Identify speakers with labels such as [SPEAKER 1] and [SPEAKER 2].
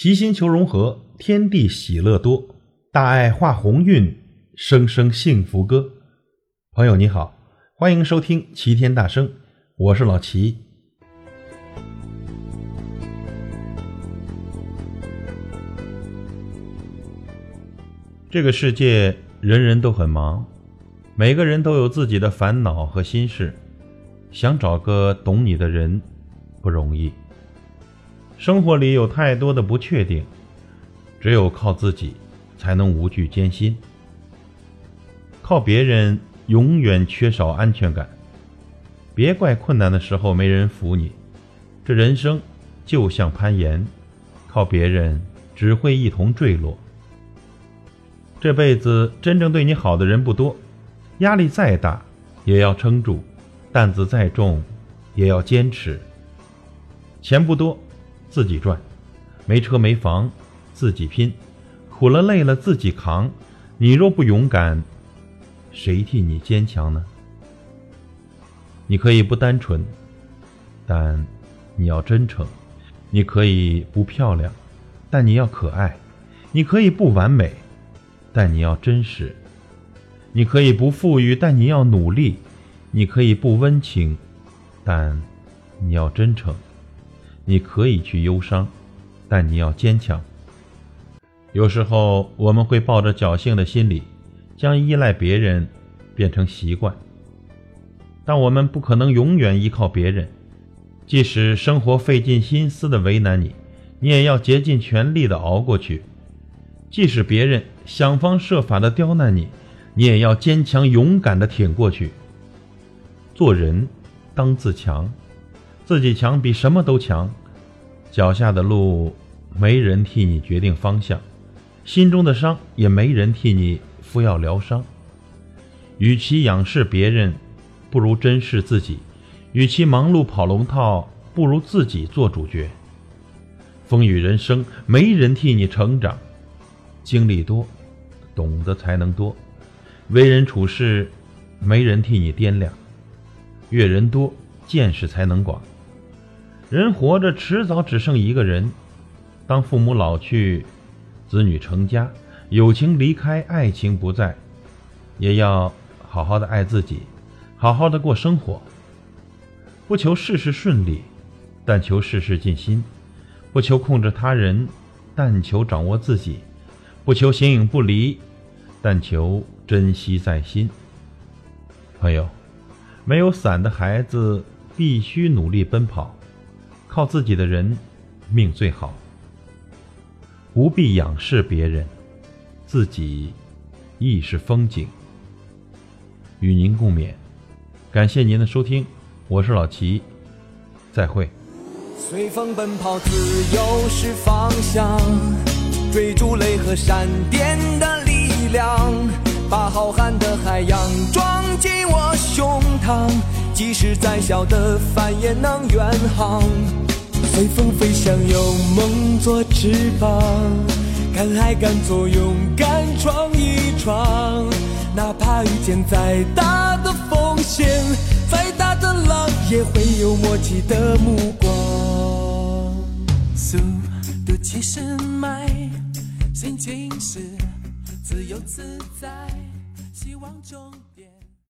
[SPEAKER 1] 齐心求融合，天地喜乐多，大爱化鸿运，声声幸福歌。朋友你好，欢迎收听齐天大圣，我是老齐。这个世界人人都很忙，每个人都有自己的烦恼和心事，想找个懂你的人不容易。生活里有太多的不确定，只有靠自己，才能无惧艰辛。靠别人永远缺少安全感。别怪困难的时候没人扶你，这人生就像攀岩，靠别人只会一同坠落。这辈子真正对你好的人不多，压力再大也要撑住，担子再重也要坚持。钱不多。自己赚，没车没房，自己拼，苦了累了自己扛。你若不勇敢，谁替你坚强呢？你可以不单纯，但你要真诚；你可以不漂亮，但你要可爱；你可以不完美，但你要真实；你可以不富裕，但你要努力；你可以不温情，但你要真诚。你可以去忧伤，但你要坚强。有时候我们会抱着侥幸的心理，将依赖别人变成习惯。但我们不可能永远依靠别人，即使生活费尽心思的为难你，你也要竭尽全力的熬过去；即使别人想方设法的刁难你，你也要坚强勇敢的挺过去。做人当自强。自己强比什么都强，脚下的路没人替你决定方向，心中的伤也没人替你敷药疗伤。与其仰视别人，不如珍视自己；与其忙碌跑龙套，不如自己做主角。风雨人生，没人替你成长，经历多，懂得才能多；为人处事，没人替你掂量，阅人多，见识才能广。人活着，迟早只剩一个人。当父母老去，子女成家，友情离开，爱情不在，也要好好的爱自己，好好的过生活。不求事事顺利，但求事事尽心；不求控制他人，但求掌握自己；不求形影不离，但求珍惜在心。朋友，没有伞的孩子必须努力奔跑。靠自己的人，命最好。不必仰视别人，自己亦是风景。与您共勉，感谢您的收听，我是老齐，再会。
[SPEAKER 2] 随风奔跑，自由是方向，追逐雷和闪电的力量，把浩瀚的海洋装进我胸膛，即使再小的帆也能远航。随风飞翔，有梦做翅膀，敢爱敢做，勇敢闯一闯。哪怕遇见再大的风险，再大的浪，也会有默契的目光。速度七十迈，心情是自由自在，希望中。